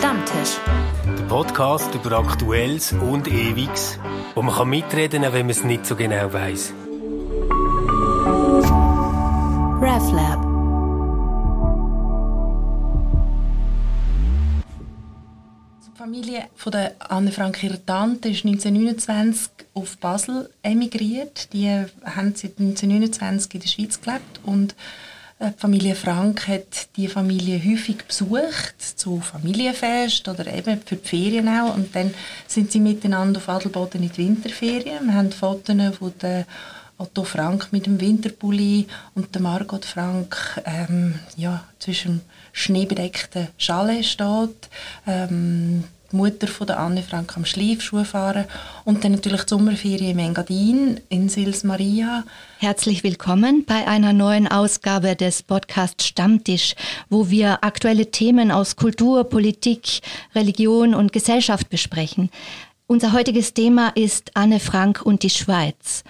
Stammtisch. Der Podcast über Aktuelles und Ewiges, wo man mitreden kann, wenn man es nicht so genau weiß. RefLab. Die Familie von der Anne Frank ihrer Tante ist 1929 auf Basel emigriert. Die haben seit 1929 in der Schweiz gelebt und die Familie Frank hat die Familie häufig besucht, zu Familienfest oder eben für die Ferien auch. Und dann sind sie miteinander auf Adelboden in die Winterferien. Wir haben Fotos von der Otto Frank mit dem Winterpulli und der Margot Frank ähm, ja, zwischen dem schneebedeckten Chalet steht. Ähm, die Mutter von der Anne Frank am Schleifschuh fahren und dann natürlich die Sommerferien im Engadin in Sils Maria. Herzlich willkommen bei einer neuen Ausgabe des Podcast Stammtisch, wo wir aktuelle Themen aus Kultur, Politik, Religion und Gesellschaft besprechen. Unser heutiges Thema ist Anne Frank und die Schweiz.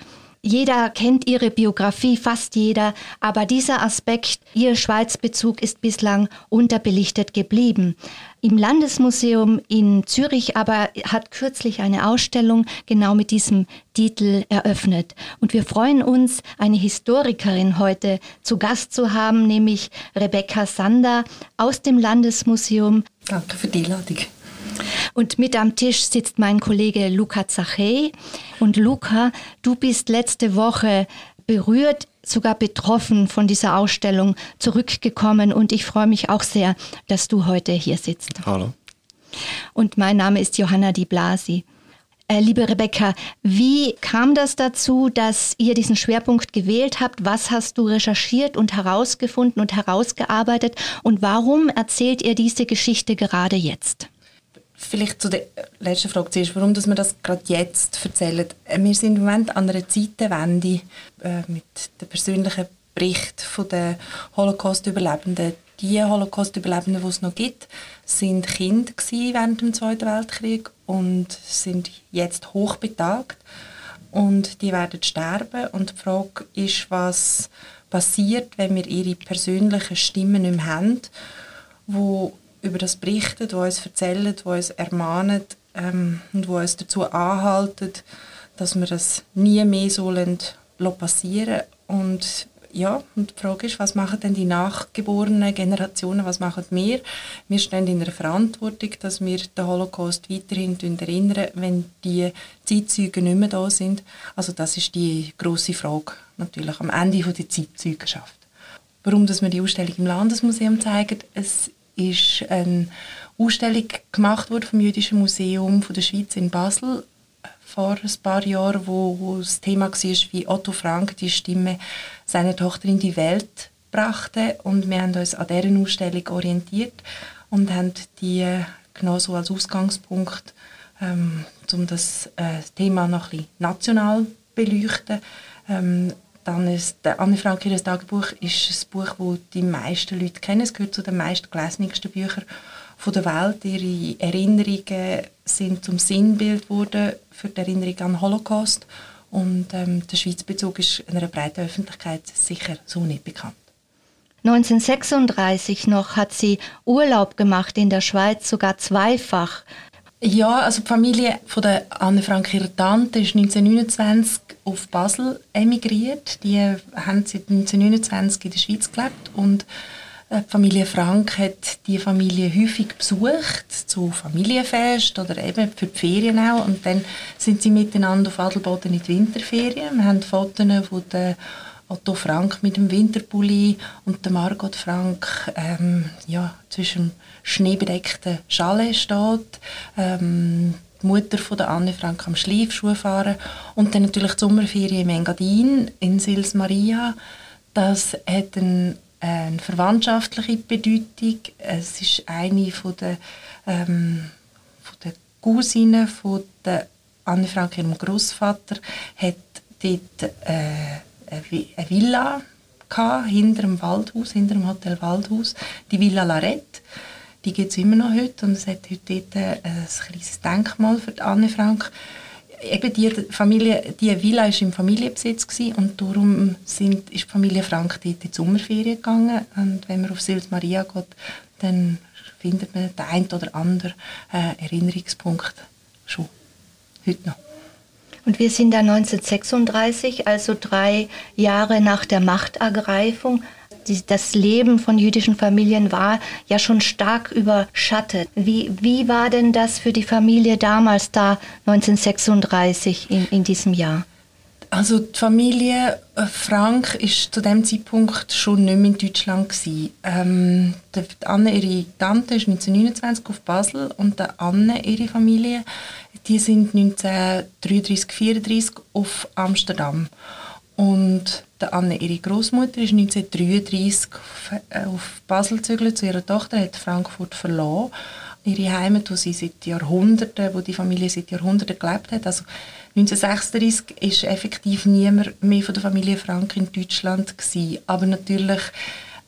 Jeder kennt ihre Biografie, fast jeder, aber dieser Aspekt, ihr Schweizbezug ist bislang unterbelichtet geblieben. Im Landesmuseum in Zürich aber hat kürzlich eine Ausstellung genau mit diesem Titel eröffnet. Und wir freuen uns, eine Historikerin heute zu Gast zu haben, nämlich Rebecca Sander aus dem Landesmuseum. Danke für die Einladung. Und mit am Tisch sitzt mein Kollege Luca Zachey. Und Luca, du bist letzte Woche berührt, sogar betroffen von dieser Ausstellung zurückgekommen. Und ich freue mich auch sehr, dass du heute hier sitzt. Hallo. Und mein Name ist Johanna Di Blasi. Äh, liebe Rebecca, wie kam das dazu, dass ihr diesen Schwerpunkt gewählt habt? Was hast du recherchiert und herausgefunden und herausgearbeitet? Und warum erzählt ihr diese Geschichte gerade jetzt? Vielleicht zu der letzten Frage zuerst, warum dass wir das gerade jetzt erzählen. Äh, wir sind im Moment an einer Zeitenwende äh, mit dem persönlichen Bericht der Holocaust-Überlebenden. Die Holocaust-Überlebenden, die es noch gibt, sind Kinder während dem Zweiten Weltkrieg und sind jetzt hochbetagt und die werden sterben. Und die Frage ist, was passiert, wenn wir ihre persönlichen Stimmen nicht mehr haben, wo über das berichten, die uns erzählen, die uns ermahnen ähm, und die uns dazu anhalten, dass wir das nie mehr sollen passieren und ja, und die Frage ist, was machen denn die nachgeborenen Generationen, was machen wir? Wir stehen in der Verantwortung, dass wir den Holocaust weiterhin erinnern, wenn die Zeitzeugen nicht mehr da sind. Also das ist die große Frage natürlich am Ende der Zeitzeugenschaft. Warum dass wir die Ausstellung im Landesmuseum zeigen? Es ist eine Ausstellung gemacht worden vom Jüdischen Museum von der Schweiz in Basel vor ein paar Jahren, wo, das Thema war, wie Otto Frank die Stimme seiner Tochter in die Welt brachte und wir haben uns an dieser Ausstellung orientiert und haben die genau so als Ausgangspunkt, ähm, um das äh, Thema noch ein bisschen national beleuchten. Ähm, dann der Anne Frank ihres Tagebuch ist ein Buch, das die meisten Leute kennen. Es gehört zu den meistgelesensten Büchern der Welt. Ihre Erinnerungen sind zum Sinnbild geworden für die Erinnerung an den Holocaust. Und ähm, der Schweizbezug ist einer breiten Öffentlichkeit sicher so nicht bekannt. 1936 noch hat sie Urlaub gemacht in der Schweiz, sogar zweifach. Ja, also die Familie von der Anne Frank ihrer Tante ist 1929 auf Basel emigriert. Die haben seit 1929 in der Schweiz gelebt und äh, die Familie Frank hat die Familie häufig besucht, zu Familienfest oder eben für die Ferien auch. Und dann sind sie miteinander auf Adelboden in die Winterferien. Wir haben Fotos von der Otto Frank mit dem Winterpulli und der Margot Frank ähm, ja, zwischen schneebedeckten Chalet steht. Ähm, die Mutter von der Anne Frank am Schleifschuh fahren und dann natürlich die Sommerferien im Engadin in Sils Maria. Das hat eine, eine verwandtschaftliche Bedeutung. Es ist eine von der, ähm, von der Cousinen von der Anne Frank, ihrem Großvater, hat dort äh, eine Villa gehabt, hinter dem Waldhaus, hinter dem Hotel Waldhaus, die Villa Larette. Die gibt es immer noch heute und es hat heute dort ein kleines Denkmal für Anne Frank. eben die Familie, die Villa ist im Familienbesitz und darum sind, ist die Familie Frank dort in die Sommerferien gegangen und wenn man auf Sils Maria geht, dann findet man den einen oder anderen äh, Erinnerungspunkt schon heute noch. Und wir sind da 1936, also drei Jahre nach der Machtergreifung. Das Leben von jüdischen Familien war ja schon stark überschattet. Wie, wie war denn das für die Familie damals da 1936 in, in diesem Jahr? Also die Familie äh, Frank ist zu dem Zeitpunkt schon nicht mehr in Deutschland gewesen. Ähm, die Anne, ihre Tante, ist 1929 auf Basel und der Anne, ihre Familie, die sind 1933, 34 auf Amsterdam. Und der Anne, ihre Großmutter, ist 1933 auf, äh, auf Basel gezögert zu ihrer Tochter, hat Frankfurt verloren. Ihre Heimat, wo sie seit Jahrhunderten, wo die Familie seit Jahrhunderten gelebt hat. Also 1936 ist effektiv niemand mehr von der Familie Frank in Deutschland gewesen. Aber natürlich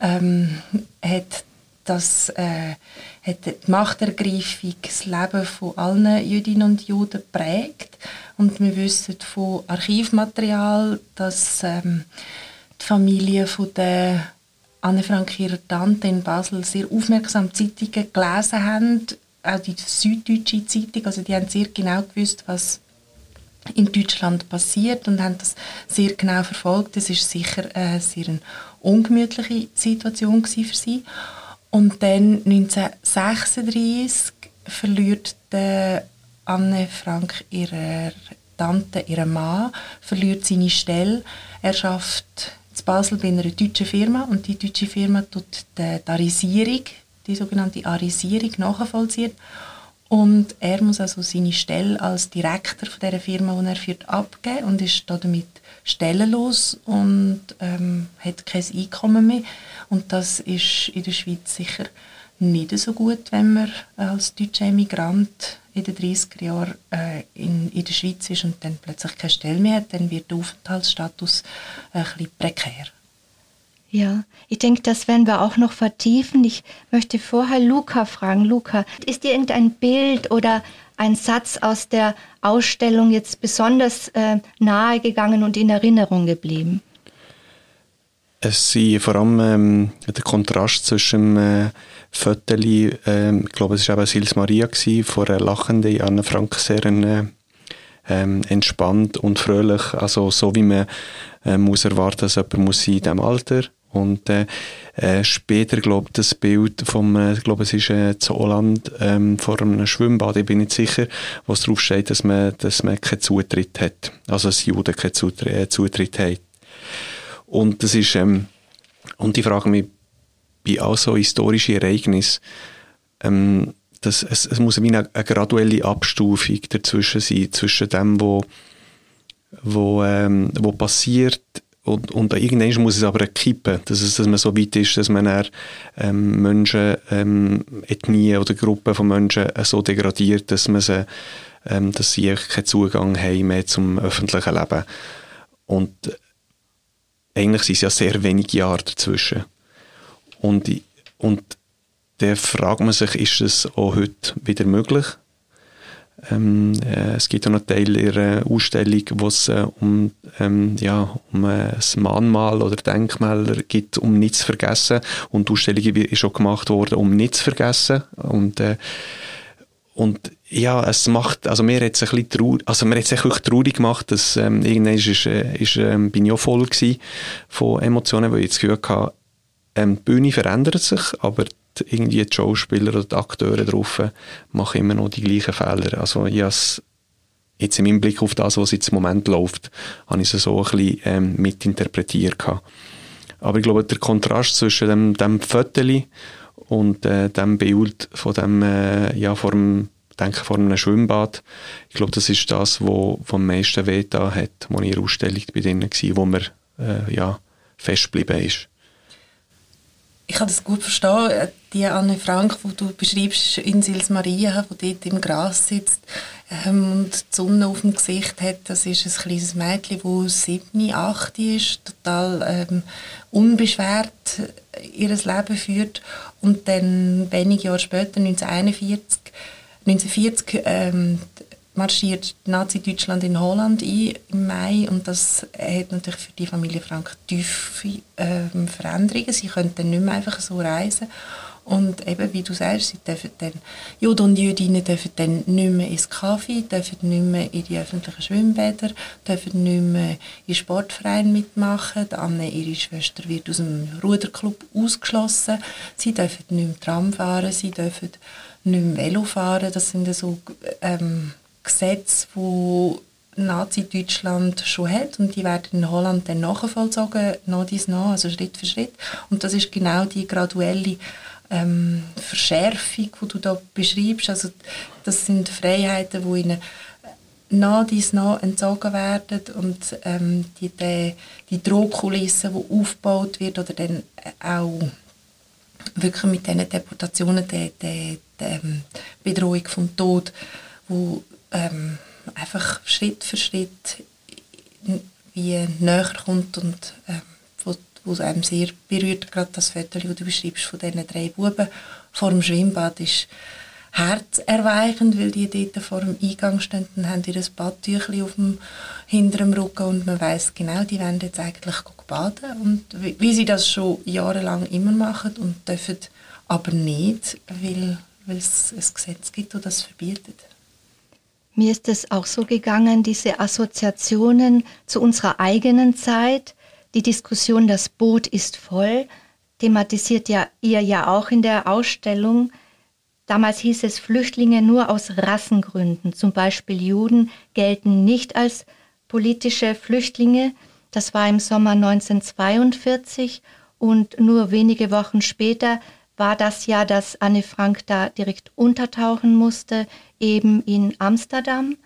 ähm, hat das äh, hat die Machtergreifung das Leben von allen Jüdinnen und Juden geprägt. Und wir wissen von Archivmaterial, dass ähm, die Familie von der Anne Frank, ihrer Tante in Basel, sehr aufmerksam Zeitungen gelesen haben, auch die süddeutsche Zeitung. Also die haben sehr genau gewusst, was in Deutschland passiert und haben das sehr genau verfolgt. Das ist sicher äh, sehr eine ungemütliche Situation für sie. Und dann 1936 verliert Anne Frank ihre Tante, ihren Mann, verliert seine Stelle. Er schafft in Basel bei einer deutschen Firma und die deutsche Firma tut die Arisierung, die sogenannte Arisierung nachvollziehen und er muss also seine Stelle als Direktor von dieser Firma, die er führt, abgeben und ist damit stellenlos und ähm, hat kein Einkommen mehr. Und das ist in der Schweiz sicher nicht so gut, wenn man als deutscher Emigrant in den 30er Jahren äh, in, in der Schweiz ist und dann plötzlich keine Stelle mehr hat, dann wird der Aufenthaltsstatus ein bisschen prekär. Ja, ich denke, das werden wir auch noch vertiefen. Ich möchte vorher Luca fragen. Luca, ist dir irgendein Bild oder ein Satz aus der Ausstellung jetzt besonders äh, nahe gegangen und in Erinnerung geblieben? Es ist vor allem ähm, der Kontrast zwischen dem äh, Föteli, äh, ich glaube, es war eben Sils Maria, gewesen, von einer lachenden Anne Frank, sehr äh, ähm, entspannt und fröhlich, also so wie man äh, muss erwarten, dass jemand muss in diesem Alter sein und äh, äh, später, glaube ich, das Bild vom, äh, glaube es ist äh, zu Holland ähm, vor einem Schwimmbad, ich bin nicht sicher, wo es drauf steht, dass man, dass man keinen Zutritt hat. Also, dass Juden keinen Zutritt, äh, Zutritt haben. Und das ist, ähm, und ich frage mich, bei all so historischen Ereignissen, ähm, das, es, es muss eine, eine graduelle Abstufung dazwischen sein, zwischen dem, wo, wo, ähm, wo passiert, und, und irgendwann muss es aber kippen, dass, es, dass man so weit ist, dass man dann, ähm, Menschen, ähm, Ethnien oder Gruppen von Menschen äh, so degradiert, dass, man sie, ähm, dass sie keinen Zugang haben mehr zum öffentlichen Leben. Und eigentlich sind es ja sehr wenige Jahre dazwischen. Und, und da fragt man sich, ist es auch heute wieder möglich? Ähm, äh, es gibt auch noch Teil ihrer Ausstellung, wo es äh, um, ähm, ja, um äh, Mahnmal oder Denkmäler geht, um nichts zu vergessen. Und die Ausstellung ist auch gemacht worden, um nichts zu vergessen. Und, äh, und ja, es macht, also mir hat es ein bisschen traurig, also mir hat es wirklich traurig gemacht, dass ähm, irgendwann ist, ist, äh, ist, ähm, bin ich auch voll von Emotionen, weil ich das Gefühl hatte, ähm, die Bühne verändert sich, aber irgendwie die Schauspieler oder die Akteure drauf machen immer noch die gleichen Fehler. Also ich jetzt im Hinblick auf das, was jetzt im Moment läuft, habe ich es so ein bisschen ähm, mitinterpretiert. Gehabt. Aber ich glaube, der Kontrast zwischen dem, dem Foto und äh, dem Bild von dem, äh, ja, vor dem, denke vor einem Schwimmbad, ich glaube, das ist das, wo, wo am meisten weh da hat, wo in der Ausstellung bei denen war, wo man äh, ja, festgeblieben ist. Ich kann das gut verstehen. Die Anne Frank, die du beschreibst, in Sils Maria, die dort im Gras sitzt ähm, und die Sonne auf dem Gesicht hat, das ist ein kleines Mädchen, das sieben, acht ist, total ähm, unbeschwert ihr Leben führt. Und dann wenige Jahre später, 1941, 1940, ähm, marschiert Nazi-Deutschland in Holland ein im Mai und das hat natürlich für die Familie Frank tiefe äh, Veränderungen. Sie können dann nicht mehr einfach so reisen und eben, wie du sagst, sie dürfen dann, Juden und Jüdinnen dürfen dann nicht mehr ins Kaffee, dürfen nicht mehr in die öffentlichen Schwimmbäder, dürfen nicht mehr in Sportvereinen mitmachen. Anne, ihre Schwester, wird aus dem Ruderclub ausgeschlossen. Sie dürfen nicht mehr Tram fahren, sie dürfen nicht mehr Velo fahren. Das sind so ähm, Gesetze, die Nazi-Deutschland schon hat und die werden in Holland dann nachvollzogen, nach dies nach, also Schritt für Schritt. Und das ist genau die graduelle ähm, Verschärfung, die du da beschreibst. Also das sind Freiheiten, die ihnen nach dies nach entzogen werden und ähm, die, die, die Drohkulisse, die aufgebaut wird oder dann auch wirklich mit diesen Deportationen die, die ähm, Bedrohung vom Tod, wo ähm, einfach Schritt für Schritt wie näher kommt und ähm, wo es einem sehr berührt, gerade das Foto, das du beschreibst von diesen drei Buben vor dem Schwimmbad, ist herzerweichend, weil die dort vor dem Eingang stehen und haben ihr Badtüchli auf dem hinteren Rücken und man weiß genau, die wollen jetzt eigentlich baden. Und wie, wie, sie das schon jahrelang immer machen und dürfen aber nicht, weil, weil es ein Gesetz gibt, das das verbietet. Mir ist es auch so gegangen, diese Assoziationen zu unserer eigenen Zeit, die Diskussion Das Boot ist voll thematisiert ja ihr ja auch in der Ausstellung. Damals hieß es, Flüchtlinge nur aus Rassengründen, zum Beispiel Juden, gelten nicht als politische Flüchtlinge. Das war im Sommer 1942 und nur wenige Wochen später war das Jahr, dass Anne Frank da direkt untertauchen musste, eben in Amsterdam.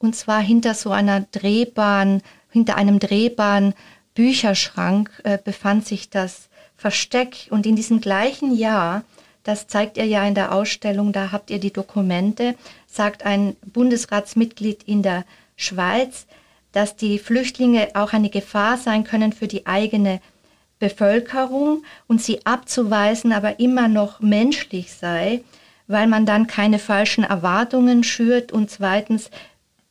Und zwar hinter so einer Drehbahn, hinter einem Drehbahn Bücherschrank äh, befand sich das Versteck. Und in diesem gleichen Jahr, das zeigt ihr ja in der Ausstellung, da habt ihr die Dokumente, sagt ein Bundesratsmitglied in der Schweiz, dass die Flüchtlinge auch eine Gefahr sein können für die eigene Bevölkerung und sie abzuweisen aber immer noch menschlich sei, weil man dann keine falschen Erwartungen schürt und zweitens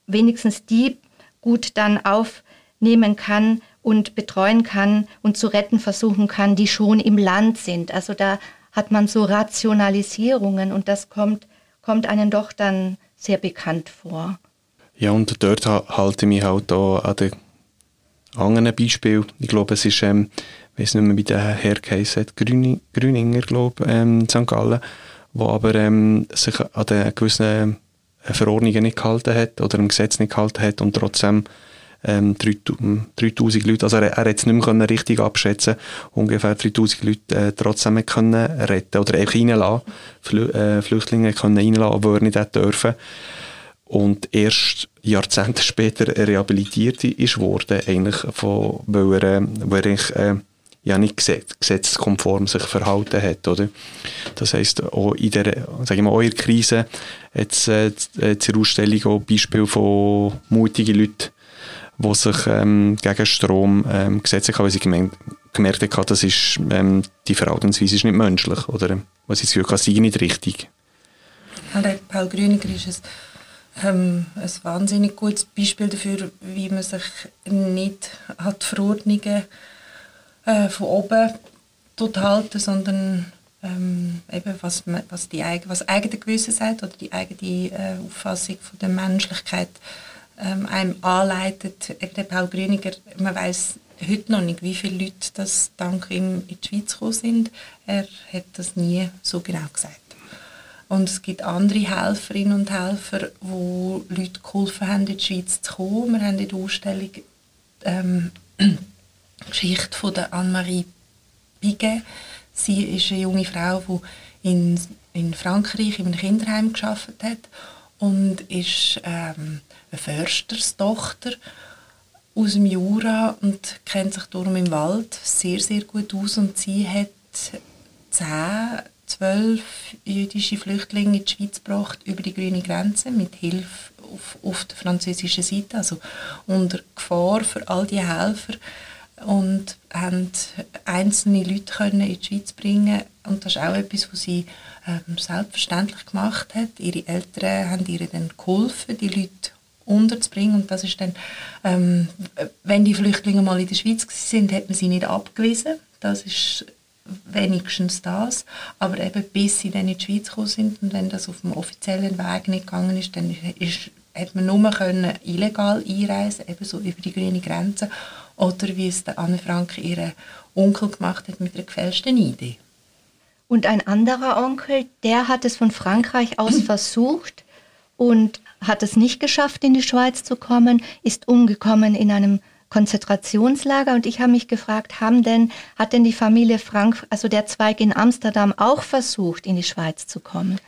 wenigstens die gut dann aufnehmen kann, und betreuen kann und zu retten versuchen kann, die schon im Land sind. Also da hat man so Rationalisierungen und das kommt, kommt einem doch dann sehr bekannt vor. Ja, und dort halte ich mich halt auch an den anderen Beispiel. Ich glaube, es ist, ähm, ich weiß nicht mehr, wie der Herr geheißen Grüning, Grüninger, glaube ähm, in St. Gallen, wo aber ähm, sich an den gewissen äh, Verordnungen nicht gehalten hat oder im Gesetz nicht gehalten hat und trotzdem ähm, 3000 Leute, also er, er hat es nicht mehr richtig abschätzen ungefähr 3000 Leute äh, trotzdem können retten oder einfach reinlassen, Flü äh, Flüchtlinge können reinlassen, die er nicht dürfen und erst Jahrzehnte später rehabilitiert ist worden, eigentlich von, weil er, äh, weil er äh, ja nicht gesetzeskonform sich verhalten hat, oder? Das heisst, auch in der, sag ich mal, auch in der Krise es äh, der Ausstellung auch Beispiele von mutigen Leuten die sich ähm, gegen Strom ähm, gesetzt haben, weil sie gemerkt, gemerkt haben, das ist, ähm, die Verhaltensweise ist nicht menschlich. Oder was sie das Gefühl sie nicht richtig. Paul Grüniger ist ein, ähm, ein wahnsinnig gutes Beispiel dafür, wie man sich nicht an die Verordnungen äh, von oben halten, sondern ähm, eben was, was, die, was eigene Gewissen sagt oder die eigene äh, Auffassung von der Menschlichkeit ähm, einem anleitet. Der Paul Grüniger, man weiß heute noch nicht, wie viele Leute das dank ihm in die Schweiz gekommen sind. Er hat das nie so genau gesagt. Und es gibt andere Helferinnen und Helfer, wo Leute geholfen haben, in die Schweiz zu kommen. Wir haben in der Ausstellung ähm, Geschichte von der Anne-Marie Biget. Sie ist eine junge Frau, die in, in Frankreich in einem Kinderheim geschafft hat und ist ähm, eine Försterstochter aus dem Jura und kennt sich darum im Wald sehr, sehr gut aus. Und sie hat zehn, zwölf jüdische Flüchtlinge in die Schweiz gebracht über die grüne Grenze mit Hilfe auf, auf der französischen Seite. Also unter Gefahr für all die Helfer und haben einzelne Leute können in die Schweiz bringen und das ist auch etwas, was sie ähm, selbstverständlich gemacht hat. Ihre Eltern haben ihr dann geholfen, die Leute unterzubringen und das ist dann, ähm, wenn die Flüchtlinge mal in der Schweiz sind, hat man sie nicht abgewiesen. Das ist wenigstens das. Aber eben bis sie dann in die Schweiz gekommen sind und wenn das auf dem offiziellen Weg nicht gegangen ist, dann ist, hat man nur können illegal einreisen, eben so über die grüne Grenze oder wie es der Anne Frank ihre Onkel gemacht hat mit einer gefälschten Idee. Und ein anderer Onkel, der hat es von Frankreich aus versucht und hat es nicht geschafft, in die Schweiz zu kommen, ist umgekommen in einem Konzentrationslager und ich habe mich gefragt, haben denn, hat denn die Familie Frank, also der Zweig in Amsterdam, auch versucht, in die Schweiz zu kommen?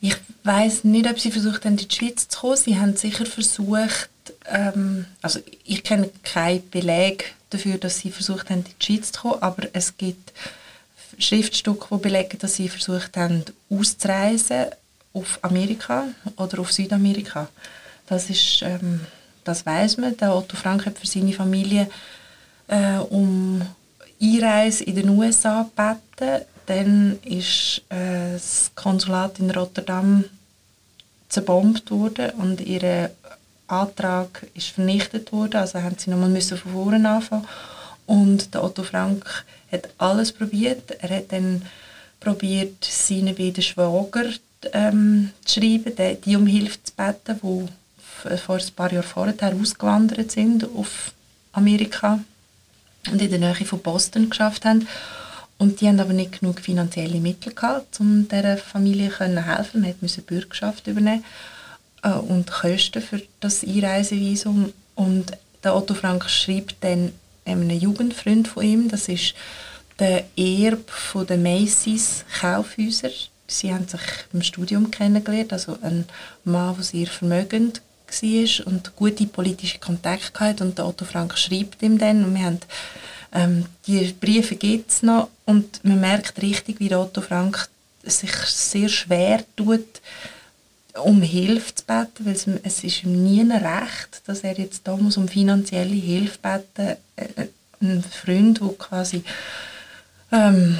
Ich weiß nicht, ob sie versucht haben, in die Schweiz zu kommen. Sie haben sicher versucht, ähm, also ich kenne keinen Beleg dafür, dass sie versucht haben, in die Schweiz zu kommen, aber es gibt Schriftstücke, die belegen, dass sie versucht haben, auszureisen auf Amerika oder auf Südamerika. Das ist ähm, das weiß man. Der Otto Frank hat für seine Familie äh, um Einreise in den USA gebeten. Dann ist äh, das Konsulat in Rotterdam zerbombt worden und ihr Antrag ist vernichtet worden. Also haben sie nochmal müssen von vorne anfangen. Und der Otto Frank hat alles probiert. Er hat dann probiert, seinen beiden Schwager ähm, zu schreiben, die, die um Hilfe zu beten, wo vor ein paar Jahren vorher ausgewandert sind auf Amerika und in der Nähe von Boston geschafft haben. Und die haben aber nicht genug finanzielle Mittel gehabt, um dieser Familie zu helfen. Man musste Bürgschaft übernehmen äh, und Kosten für das Einreisevisum. Und der Otto Frank schreibt dann einem Jugendfreund von ihm, das ist der Erb von den Macy's Kaufhäuser. Sie haben sich im Studium kennengelernt, also ein Mann, der sehr vermögend war und gute politische Kontakte hatte. Und der Otto Frank schreibt ihm dann und wir haben ähm, die Briefe gibt es noch und man merkt richtig, wie Otto Frank sich sehr schwer tut, um Hilfe zu beten, weil es, es ist ihm nie ein Recht, dass er jetzt da muss um finanzielle Hilfe beten. Äh, ein Freund, der quasi ähm,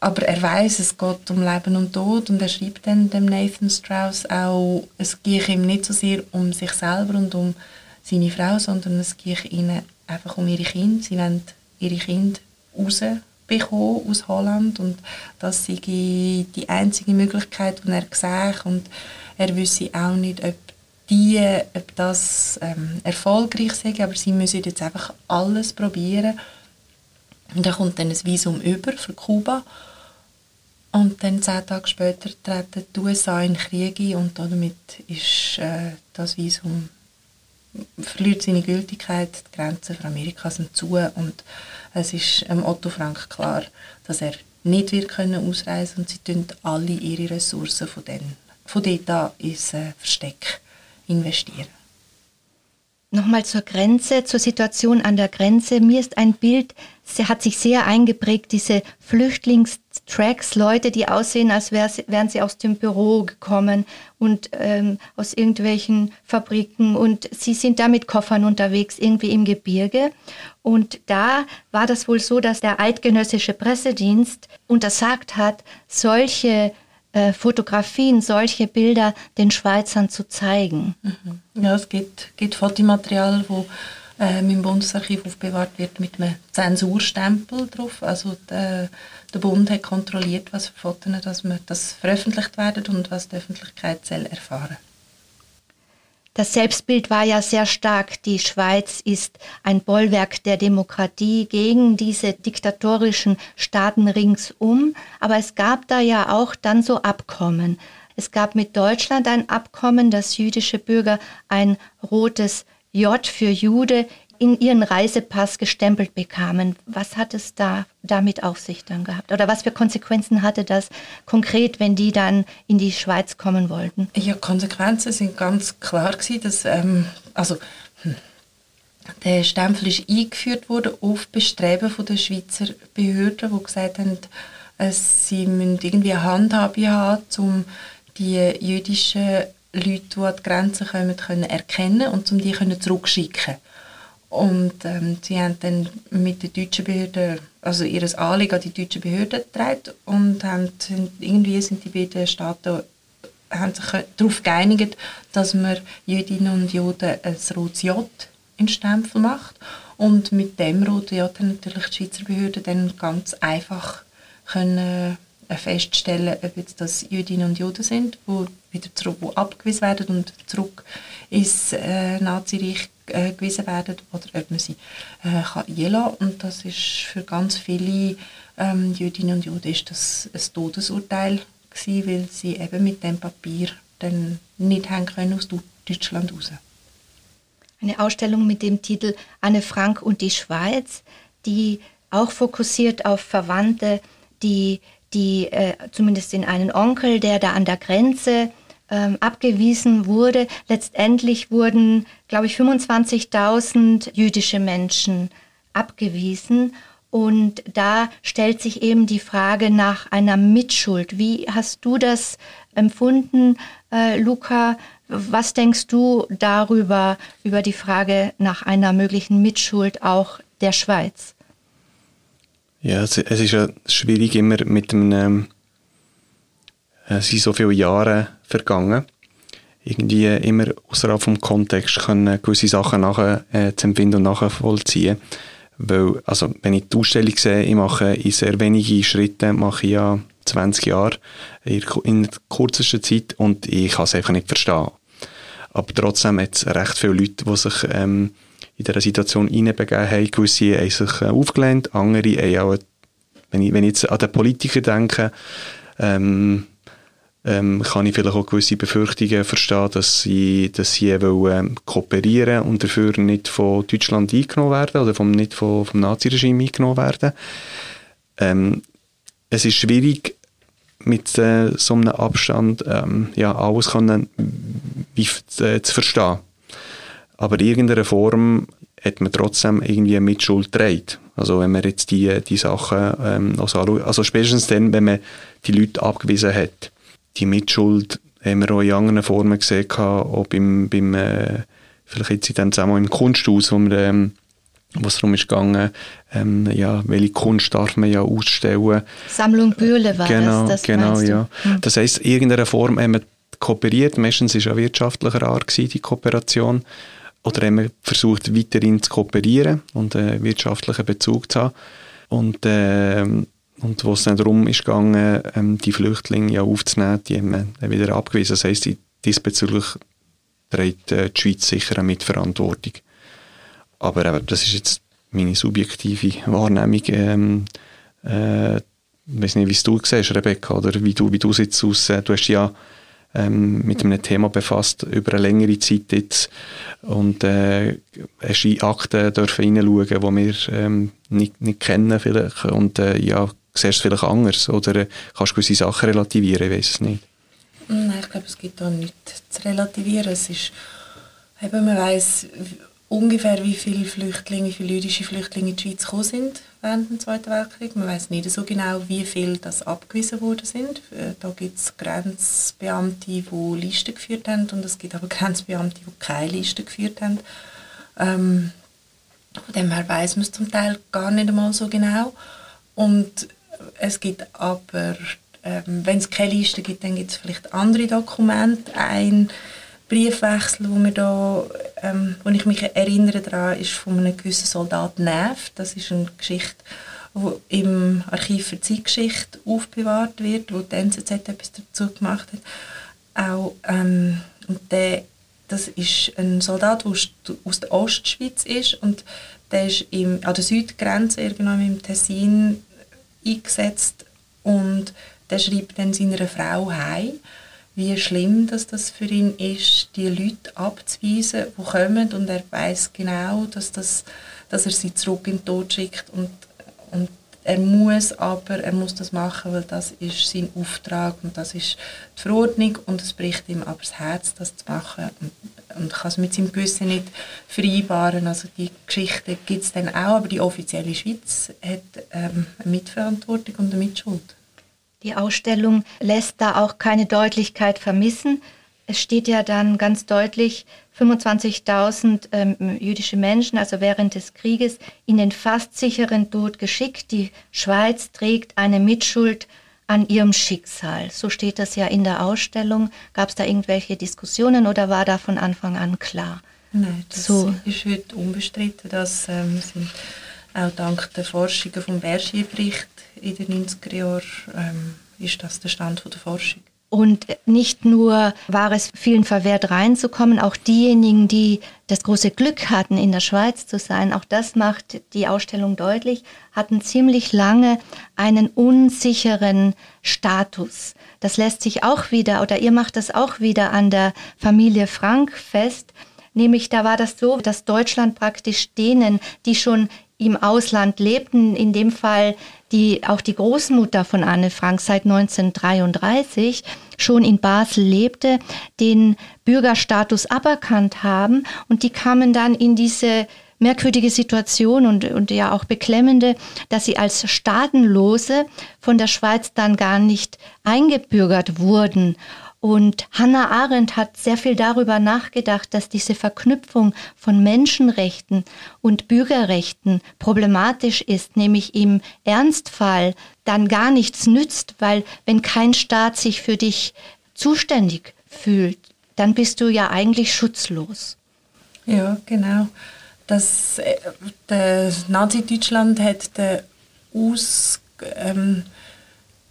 aber er weiß, es geht um Leben und Tod und er schreibt dann dem Nathan Strauss auch, es gehe ihm nicht so sehr um sich selber und um seine Frau, sondern es gehe ihnen einfach um ihre Kinder. Sie wollen ihre Kinder rausbekommen aus Holland und das sei die einzige Möglichkeit, die er sieht und er wüsste auch nicht, ob die, ob das ähm, erfolgreich sei, aber sie müssen jetzt einfach alles probieren und dann kommt dann ein Visum über für Kuba. Und dann zehn Tage später treten die USA in den Krieg ein und damit ist äh, das Visum verliert seine Gültigkeit, die Grenzen für Amerika sind zu und es ist ähm, Otto Frank klar, dass er nicht wird können ausreisen und sie tun alle ihre Ressourcen von, den, von dort an ins äh, Versteck investieren. Nochmal zur Grenze, zur Situation an der Grenze. Mir ist ein Bild, sie hat sich sehr eingeprägt, diese Flüchtlingstracks, Leute, die aussehen, als wären sie aus dem Büro gekommen und ähm, aus irgendwelchen Fabriken und sie sind da mit Koffern unterwegs, irgendwie im Gebirge. Und da war das wohl so, dass der eidgenössische Pressedienst untersagt hat, solche äh, Fotografien, solche Bilder den Schweizern zu zeigen. Mhm. Ja, es gibt, gibt Fotomaterial, wo äh, im Bundesarchiv aufbewahrt wird mit einem Zensurstempel drauf. Also der, der Bund hat kontrolliert, was für Fotos dass man, das veröffentlicht werden und was die Öffentlichkeit soll erfahren das Selbstbild war ja sehr stark. Die Schweiz ist ein Bollwerk der Demokratie gegen diese diktatorischen Staaten ringsum. Aber es gab da ja auch dann so Abkommen. Es gab mit Deutschland ein Abkommen, dass jüdische Bürger ein rotes J für Jude in ihren Reisepass gestempelt bekamen. Was hat es da damit auf sich dann gehabt? Oder was für Konsequenzen hatte das konkret, wenn die dann in die Schweiz kommen wollten? Ja, Konsequenzen sind ganz klar gewesen, dass ähm, also hm, der Stempel ist eingeführt worden auf Bestreben von der Schweizer Behörden, die gesagt haben, äh, sie müssen irgendwie eine Handhabe haben, um die jüdischen Leute, die an die Grenze kommen, können erkennen und um die können zurückschicken Und ähm, sie haben dann mit den deutschen Behörden, also ihr Anliegen an die deutschen Behörden getragen und haben, irgendwie sind die beiden Staaten haben sich darauf geeinigt, dass man Jüdinnen und Juden ein rotes J in Stempel macht. Und mit dem roten J haben natürlich die Schweizer Behörden dann ganz einfach können äh, feststellen, ob jetzt das Jüdinnen und Juden sind, die wieder zurück wo abgewiesen werden und zurück ins äh, Nazireich äh, gewiesen werden oder ob man sie äh, kann einlassen Und das ist für ganz viele ähm, Jüdinnen und Juden ist das ein Todesurteil gewesen, weil sie eben mit dem Papier dann nicht haben können aus Deutschland raus. Eine Ausstellung mit dem Titel Anne Frank und die Schweiz, die auch fokussiert auf Verwandte, die, die äh, zumindest in einen Onkel, der da an der Grenze ähm, abgewiesen wurde. Letztendlich wurden, glaube ich, 25.000 jüdische Menschen abgewiesen. Und da stellt sich eben die Frage nach einer Mitschuld. Wie hast du das empfunden, äh, Luca? Was denkst du darüber, über die Frage nach einer möglichen Mitschuld auch der Schweiz? Ja, es, es ist ja schwierig immer mit einem äh, es sind so viele Jahre vergangen. Irgendwie immer außerhalb vom Kontext können gewisse Sachen nachher äh, zu empfinden und nachvollziehen. Weil, also, wenn ich die Ausstellung sehe, ich mache in sehr wenigen Schritten, mache ich ja 20 Jahre in, kürzesten Zeit und ich kann es einfach nicht verstehen. Aber trotzdem hat es recht viele Leute, die sich ähm, in dieser Situation hineinbegeben haben. Gewisse haben sich äh, aufgelehnt, andere haben auch, wenn ich, wenn ich jetzt an den Politiker denke, ähm, ähm, kann ich vielleicht auch gewisse Befürchtungen verstehen, dass sie, dass sie wollen, ähm, kooperieren und dafür nicht von Deutschland eingenommen werden oder vom, nicht von, vom Naziregime eingenommen werden. Ähm, es ist schwierig, mit äh, so einem Abstand ähm, ja, alles können, wie, äh, zu verstehen. Aber in irgendeiner Form hat man trotzdem irgendwie eine Mitschuld getragen. Also wenn man jetzt die, die Sachen ähm, also, also spätestens dann, wenn man die Leute abgewiesen hat die Mitschuld haben wir auch in anderen Formen gesehen, auch beim, beim äh, vielleicht jetzt in dem Zusammenhang im Kunsthaus, wo wir, ähm, wo es darum ist gegangen, ähm, ja, welche Kunst darf man ja ausstellen. Sammlung Bühle war genau, das, das Genau, ja. Hm. Das heisst, in irgendeiner Form haben wir kooperiert, meistens war es ja wirtschaftlicher Art gewesen, die Kooperation, oder haben wir versucht, weiterhin zu kooperieren und einen wirtschaftlichen Bezug zu haben. Und äh, und wo es dann darum ist gegangen, ähm, die Flüchtlinge ja aufzunehmen, die haben wir wieder abgewiesen. Das heisst, diesbezüglich trägt äh, die Schweiz sicher eine Mitverantwortung. Aber eben, das ist jetzt meine subjektive Wahrnehmung. Ähm, äh, ich weiß nicht, wie es du siehst, Rebecca, oder wie du, wie du es jetzt aus, äh, du hast ja ähm, mit einem Thema befasst über eine längere Zeit jetzt und äh, hast in Akten dürfen hineinschauen, die wir ähm, nicht, nicht kennen vielleicht und äh, ja, siehst es vielleicht anders oder kannst gewisse Sachen relativieren, ich weiß es nicht. Nein, ich glaube, es gibt da nichts zu relativieren. Es ist, eben, man weiß ungefähr, wie viele Flüchtlinge, wie viele jüdische Flüchtlinge in die Schweiz gekommen sind während dem Zweiten Weltkrieg. Man weiß nicht so genau, wie viele das abgewiesen worden sind. Äh, da gibt es Grenzbeamte, die Listen geführt haben und es gibt aber Grenzbeamte, die keine Listen geführt haben. Ähm, von dem her weiß man es zum Teil gar nicht einmal so genau. Und es gibt aber, ähm, wenn es keine Liste gibt, dann gibt es vielleicht andere Dokumente. Ein Briefwechsel, wo, wir da, ähm, wo ich mich erinnere daran, ist von einem gewissen Soldat Neff. Das ist eine Geschichte, die im Archiv für Zeitgeschichte aufbewahrt wird, wo die NZZ etwas dazu gemacht hat. Auch, ähm, und der, das ist ein Soldat, der aus der Ostschweiz ist und der ist im, an der Südgrenze irgendwann im Tessin eingesetzt und der schreibt dann seiner Frau heim, wie schlimm dass das für ihn ist, die Leute abzuweisen, die kommen und er weiß genau, dass, das, dass er sie zurück in den Tod schickt und, und er muss aber, er muss das machen, weil das ist sein Auftrag und das ist die Verordnung und es bricht ihm aber das Herz, das zu machen und, kann es mit seinem Gewissen nicht vereinbaren. Also die Geschichte gibt es dann auch, aber die offizielle Schweiz hat ähm, eine Mitverantwortung und eine Mitschuld. Die Ausstellung lässt da auch keine Deutlichkeit vermissen. es steht ja dann ganz deutlich, 25.000 ähm, jüdische Menschen, also während des Krieges, in den fast sicheren Tod geschickt. Die Schweiz trägt eine Mitschuld an ihrem Schicksal. So steht das ja in der Ausstellung. Gab es da irgendwelche Diskussionen oder war da von Anfang an klar? Nein, das so. ist heute unbestritten. Dass, ähm, sind auch dank der Forschungen vom Bergier-Bericht in den 90er Jahren ähm, ist das der Stand der Forschung. Und nicht nur war es vielen verwehrt reinzukommen, auch diejenigen, die das große Glück hatten, in der Schweiz zu sein, auch das macht die Ausstellung deutlich, hatten ziemlich lange einen unsicheren Status. Das lässt sich auch wieder, oder ihr macht das auch wieder an der Familie Frank fest. Nämlich da war das so, dass Deutschland praktisch denen, die schon im Ausland lebten, in dem Fall die auch die Großmutter von Anne Frank seit 1933 schon in Basel lebte, den Bürgerstatus aberkannt haben. Und die kamen dann in diese merkwürdige Situation und, und ja auch beklemmende, dass sie als Staatenlose von der Schweiz dann gar nicht eingebürgert wurden. Und Hannah Arendt hat sehr viel darüber nachgedacht, dass diese Verknüpfung von Menschenrechten und Bürgerrechten problematisch ist, nämlich im Ernstfall dann gar nichts nützt, weil wenn kein Staat sich für dich zuständig fühlt, dann bist du ja eigentlich schutzlos. Ja, genau. Das, äh, das Nazi-Deutschland hat den Aus, ähm,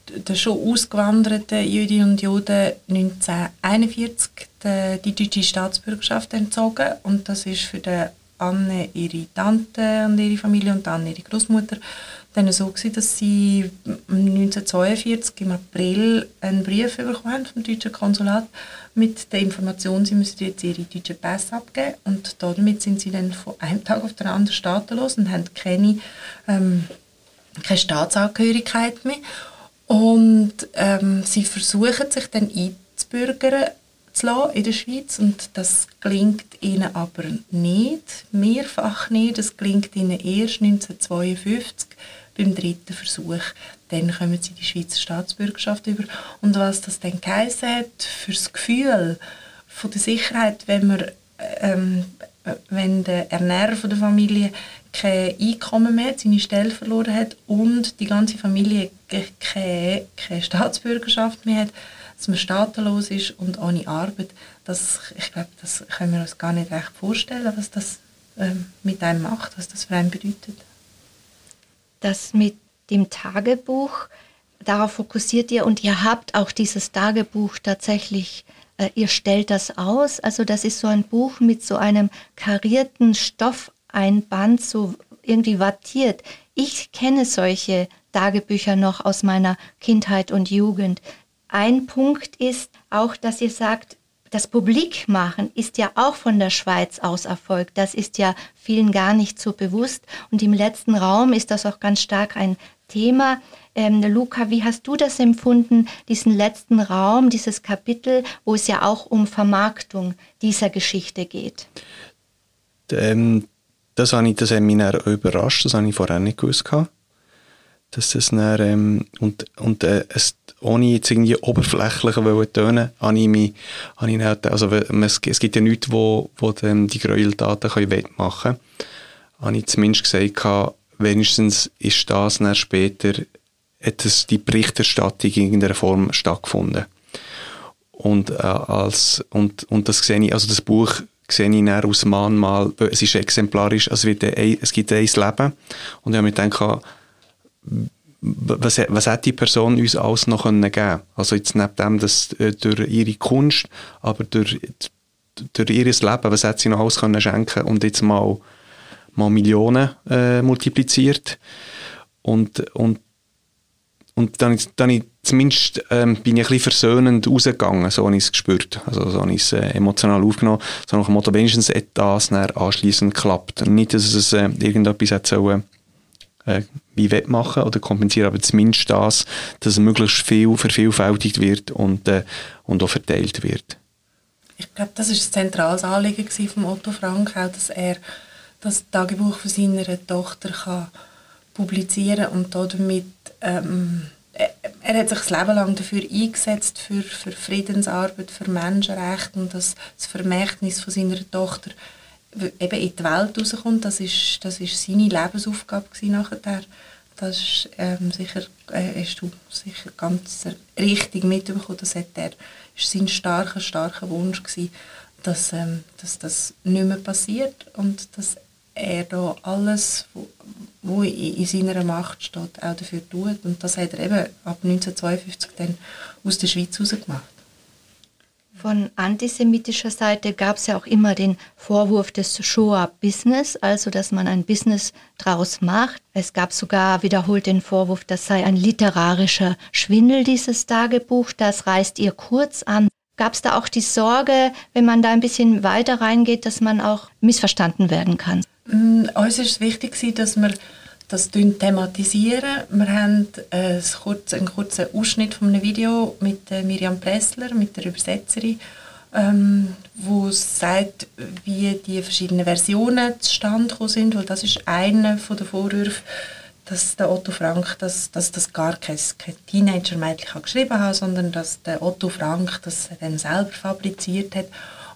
den schon ausgewanderten Jüdinnen und Juden 1941 die, deutsche Staatsbürgerschaft entzogen. Und das ist für die Anne ihre Tante und ihre Familie und dann ihre Großmutter dann so gewesen, dass sie 1942 im April einen Brief bekommen haben vom deutschen Konsulat mit der Information, sie müssen jetzt ihre deutschen Pässe abgeben und damit sind sie dann von einem Tag auf den anderen staatenlos und haben keine, ähm, keine Staatsangehörigkeit mehr. Und ähm, sie versuchen sich dann einzubürgern zu lassen in der Schweiz und das gelingt ihnen aber nicht, mehrfach nicht. Das gelingt ihnen erst 1952 beim dritten Versuch. Dann kommen sie die Schweizer Staatsbürgerschaft über. Und was das dann geheißen hat für das Gefühl von der Sicherheit, wenn man ähm, wenn der Ernährer der Familie kein Einkommen mehr, seine Stelle verloren hat und die ganze Familie keine, keine Staatsbürgerschaft mehr hat, dass man staatenlos ist und ohne Arbeit, das, ich glaube, das können wir uns gar nicht recht vorstellen, was das ähm, mit einem macht, was das für einen bedeutet. Das mit dem Tagebuch, darauf fokussiert ihr und ihr habt auch dieses Tagebuch tatsächlich äh, ihr stellt das aus. Also das ist so ein Buch mit so einem karierten Stoffeinband, so irgendwie wattiert. Ich kenne solche Tagebücher noch aus meiner Kindheit und Jugend. Ein Punkt ist auch, dass ihr sagt, das Publikmachen ist ja auch von der Schweiz aus erfolgt. Das ist ja vielen gar nicht so bewusst. Und im letzten Raum ist das auch ganz stark ein Thema. Ähm, Luca, wie hast du das empfunden, diesen letzten Raum, dieses Kapitel, wo es ja auch um Vermarktung dieser Geschichte geht? Ähm, das, habe ich, das hat mich überrascht, das habe ich vorher nicht gewusst. Dass das dann, ähm, und und äh, es, ohne jetzt irgendwie oberflächlich zu tönen, habe ich mich, habe ich dann, also es, es gibt ja nichts, wo, wo die Gräueltaten wettmachen können. Habe ich zumindest gesagt, wenigstens ist das dann später hat es die Berichterstattung in irgendeiner Form stattgefunden. Und, äh, als, und, und das sehe ich, also das Buch sehe ich dann aus Mahnmal, es ist exemplarisch, also wird ein, es gibt ein Leben und ich habe mir gedacht, was, was hat die Person uns alles noch geben können Also jetzt neben dem, dass äh, durch ihre Kunst, aber durch, durch ihr Leben, was hat sie noch alles können schenken und jetzt mal, mal Millionen äh, multipliziert und, und und dann, dann ich, zumindest ähm, bin ich ein bisschen versöhnend rausgegangen, so habe ich es gespürt. Also so habe ich es äh, emotional aufgenommen. So nach dem Motto, wenigstens hat das anschliessend geklappt. Nicht, dass es äh, irgendetwas hat sollen, äh, wie wettmachen oder kompensieren, aber zumindest das, dass möglichst viel vervielfältigt wird und, äh, und auch verteilt wird. Ich glaube, das war das zentrales Anliegen von Otto Frank, auch, dass er das Tagebuch von seiner Tochter kann publizieren und damit ähm, er hat sich das Leben lang dafür eingesetzt, für, für Friedensarbeit, für Menschenrechte und das, das Vermächtnis von seiner Tochter eben in die Welt rauskommt. Das ist, das ist seine Lebensaufgabe nachher. Das ist ähm, sicher, äh, hast du sicher ganz richtig mitbekommen. Das hat er, ist sein starker, starker Wunsch gewesen, dass, ähm, dass das nicht mehr passiert und dass er da alles, was in seiner Macht steht, auch dafür tut. Und das hat er eben ab 1952 dann aus der Schweiz herausgemacht. Von antisemitischer Seite gab es ja auch immer den Vorwurf des Shoah-Business, also dass man ein Business draus macht. Es gab sogar wiederholt den Vorwurf, das sei ein literarischer Schwindel, dieses Tagebuch. Das reißt ihr kurz an. Gab es da auch die Sorge, wenn man da ein bisschen weiter reingeht, dass man auch missverstanden werden kann? Mm, uns ist es wichtig, dass wir das thematisieren. Wir haben äh, einen kurzen Ausschnitt von einem Video mit äh, Miriam Pressler, mit der Übersetzerin, ähm, wo sagt, wie die verschiedenen Versionen zustande gekommen sind, weil das ist einer der Vorwürfe, dass der Otto Frank das, dass das gar kein, kein Teenager-Mädchen geschrieben hat, sondern dass der Otto Frank das dann selber fabriziert hat.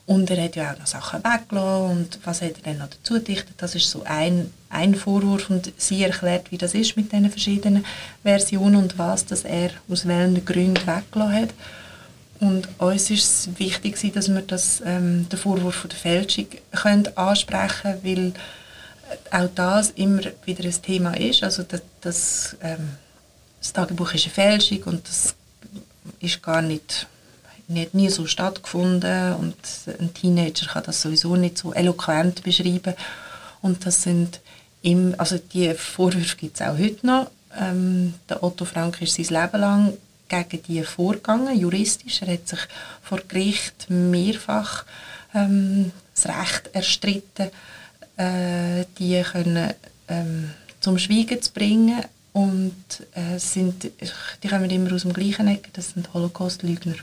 Und er hat ja auch noch Sachen weggelassen und was hat er dann noch dazu gedichtet. Das ist so ein, ein Vorwurf und sie erklärt, wie das ist mit diesen verschiedenen Versionen und was das er aus welchen Gründen weggelassen hat. Und uns ist es wichtig, dass wir das, ähm, den Vorwurf der Fälschung können ansprechen können, weil auch das immer wieder ein Thema ist. Also das, das, ähm, das Tagebuch ist eine Fälschung und das ist gar nicht hat nie so stattgefunden und ein Teenager kann das sowieso nicht so eloquent beschreiben. Und das sind im, also die Vorwürfe gibt es auch heute noch. Ähm, der Otto Frank ist sein Leben lang gegen die vorgegangen, juristisch. Er hat sich vor Gericht mehrfach ähm, das Recht erstritten, äh, die können, ähm, zum Schweigen zu bringen. Und äh, sind, die kommen immer aus dem gleichen Eck, das sind Holocaust-Lügner.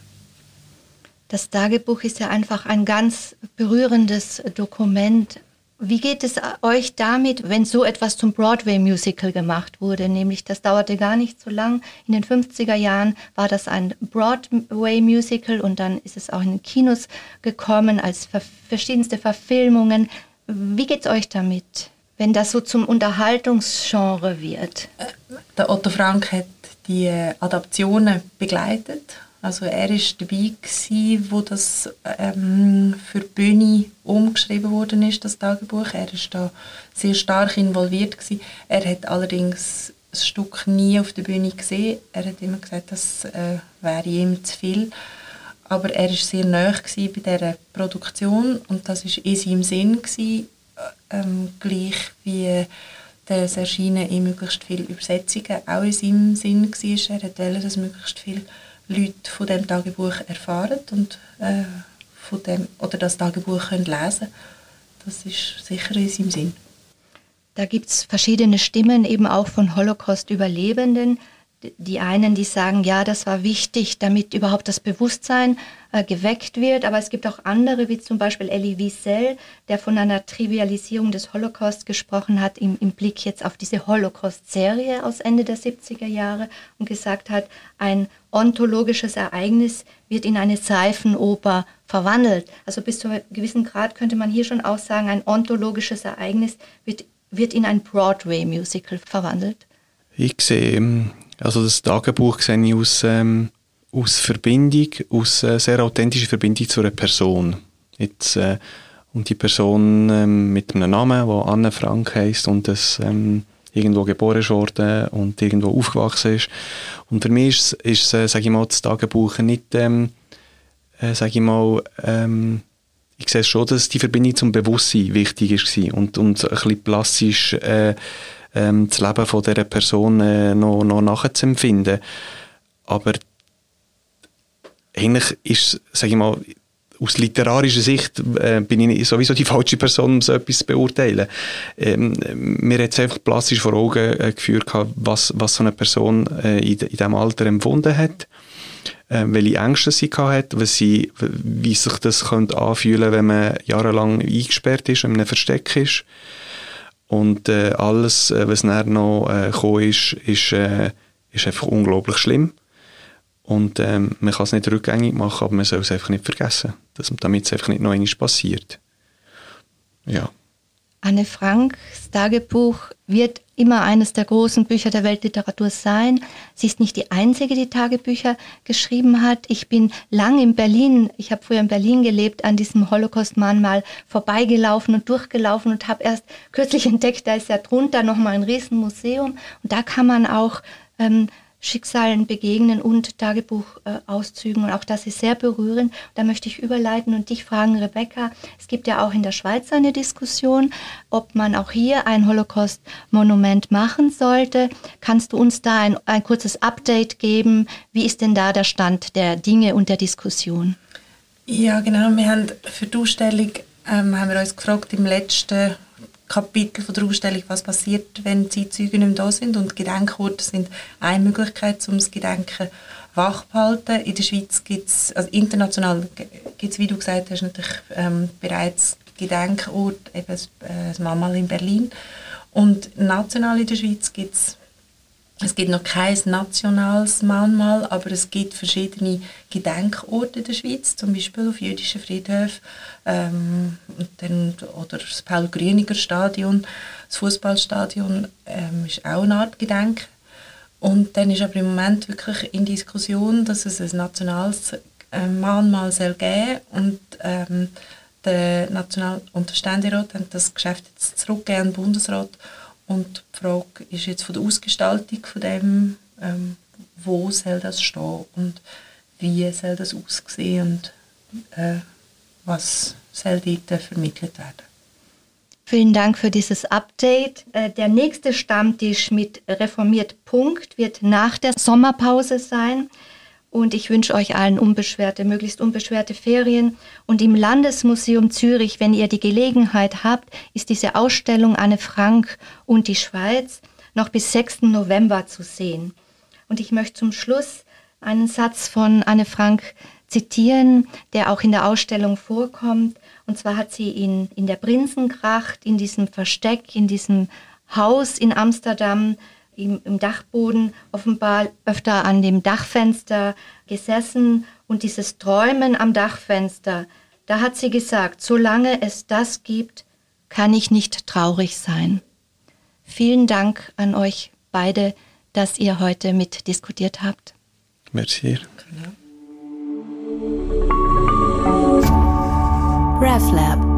Das Tagebuch ist ja einfach ein ganz berührendes Dokument. Wie geht es euch damit, wenn so etwas zum Broadway-Musical gemacht wurde? Nämlich, das dauerte gar nicht so lang. In den 50er Jahren war das ein Broadway-Musical und dann ist es auch in Kinos gekommen als verschiedenste Verfilmungen. Wie geht es euch damit, wenn das so zum Unterhaltungsgenre wird? Der Otto Frank hat die Adaptionen begleitet also er ist dabei gewesen, wo das ähm, für die Bühne umgeschrieben worden ist, das Tagebuch. Er ist da sehr stark involviert gewesen. Er hat allerdings das Stück nie auf der Bühne gesehen. Er hat immer gesagt, das äh, wäre ihm zu viel. Aber er ist sehr nah bei dieser Produktion und das ist in seinem Sinn gewesen, äh, ähm, gleich wie das Erscheinen in möglichst viele Übersetzungen auch in seinem Sinn war. Er wollte, dass möglichst viele Leute von dem Tagebuch erfahren und äh, von dem, oder das Tagebuch können lesen Das ist sicher in seinem Sinn. Da gibt es verschiedene Stimmen, eben auch von Holocaust-Überlebenden, die einen, die sagen, ja, das war wichtig, damit überhaupt das Bewusstsein äh, geweckt wird. Aber es gibt auch andere, wie zum Beispiel Elie Wiesel, der von einer Trivialisierung des Holocaust gesprochen hat, im, im Blick jetzt auf diese Holocaust-Serie aus Ende der 70er Jahre und gesagt hat, ein ontologisches Ereignis wird in eine Seifenoper verwandelt. Also bis zu einem gewissen Grad könnte man hier schon auch sagen, ein ontologisches Ereignis wird, wird in ein Broadway-Musical verwandelt. Ich sehe ähm, also das Tagebuch sehe ich aus, ähm, aus Verbindung, aus äh, sehr authentischer Verbindung zu einer Person. Jetzt, äh, und die Person ähm, mit einem Namen, der Anne Frank heißt und das ähm, irgendwo geboren ist worden und irgendwo aufgewachsen ist. Und für mich ist, ist äh, sage ich mal, das Tagebuch nicht, ähm, äh, sage ich mal, ähm, ich sehe schon, dass die Verbindung zum Bewusstsein wichtig ist und, und ein bisschen plastisch äh, ähm, das Leben von dieser Person äh, noch, noch nachzuempfinden. Aber eigentlich ist, sage ich mal, aus literarischer Sicht äh, bin ich sowieso die falsche Person, um so etwas zu beurteilen. Ähm, mir hat es einfach plastisch vor Augen äh, geführt, was, was so eine Person äh, in, in diesem Alter empfunden hat, äh, welche Ängste sie hatte, sie, wie sich das könnte anfühlen wenn man jahrelang eingesperrt ist, in einem Versteck ist. Und äh, alles, äh, was dann noch äh, gekommen ist, ist, äh, ist einfach unglaublich schlimm. Und ähm, man kann es nicht rückgängig machen, aber man soll es einfach nicht vergessen, damit es einfach nicht noch passiert. Ja. Anne Franks Tagebuch wird immer eines der großen Bücher der Weltliteratur sein. Sie ist nicht die einzige, die Tagebücher geschrieben hat. Ich bin lang in Berlin, ich habe früher in Berlin gelebt, an diesem Holocaust-Mahnmal vorbeigelaufen und durchgelaufen und habe erst kürzlich entdeckt, da ist ja drunter nochmal ein Riesenmuseum und da kann man auch ähm, Schicksalen begegnen und Tagebuchauszügen. und auch das ist sehr berührend. Da möchte ich überleiten und dich fragen, Rebecca. Es gibt ja auch in der Schweiz eine Diskussion, ob man auch hier ein Holocaust-Monument machen sollte. Kannst du uns da ein, ein kurzes Update geben? Wie ist denn da der Stand der Dinge und der Diskussion? Ja, genau. Wir haben für die Ausstellung ähm, haben wir uns gefragt im letzten Kapitel von der Ausstellung, was passiert, wenn Zeitzeugen nicht mehr da sind. Und Gedenkorte sind eine Möglichkeit, um das Gedenken wachzuhalten. In der Schweiz gibt es, also international gibt es, wie du gesagt hast, natürlich ähm, bereits Gedenkort, eben das, äh, das Mamal in Berlin. Und national in der Schweiz gibt es es gibt noch kein nationales Mahnmal, aber es gibt verschiedene Gedenkorte in der Schweiz, zum Beispiel auf jüdischen Friedhöfen ähm, oder das Paul-Grüniger Stadion, das Fußballstadion ähm, ist auch eine Art Gedenk. Und dann ist aber im Moment wirklich in Diskussion, dass es ein nationales äh, Mahnmal soll geben und ähm, der National- und der Ständerat haben das Geschäft jetzt zurückgegeben an den Bundesrat und die Frage ist jetzt von der Ausgestaltung von dem, ähm, wo soll das stehen und wie soll das aussehen und äh, was soll dort vermittelt werden. Vielen Dank für dieses Update. Äh, der nächste Stammtisch mit Reformiert Punkt wird nach der Sommerpause sein. Und ich wünsche euch allen unbeschwerte, möglichst unbeschwerte Ferien. Und im Landesmuseum Zürich, wenn ihr die Gelegenheit habt, ist diese Ausstellung Anne Frank und die Schweiz noch bis 6. November zu sehen. Und ich möchte zum Schluss einen Satz von Anne Frank zitieren, der auch in der Ausstellung vorkommt. Und zwar hat sie in, in der Prinzengracht, in diesem Versteck, in diesem Haus in Amsterdam im, im Dachboden offenbar öfter an dem Dachfenster gesessen und dieses Träumen am Dachfenster, da hat sie gesagt, solange es das gibt, kann ich nicht traurig sein. Vielen Dank an euch beide, dass ihr heute mitdiskutiert habt. Merci. RefLab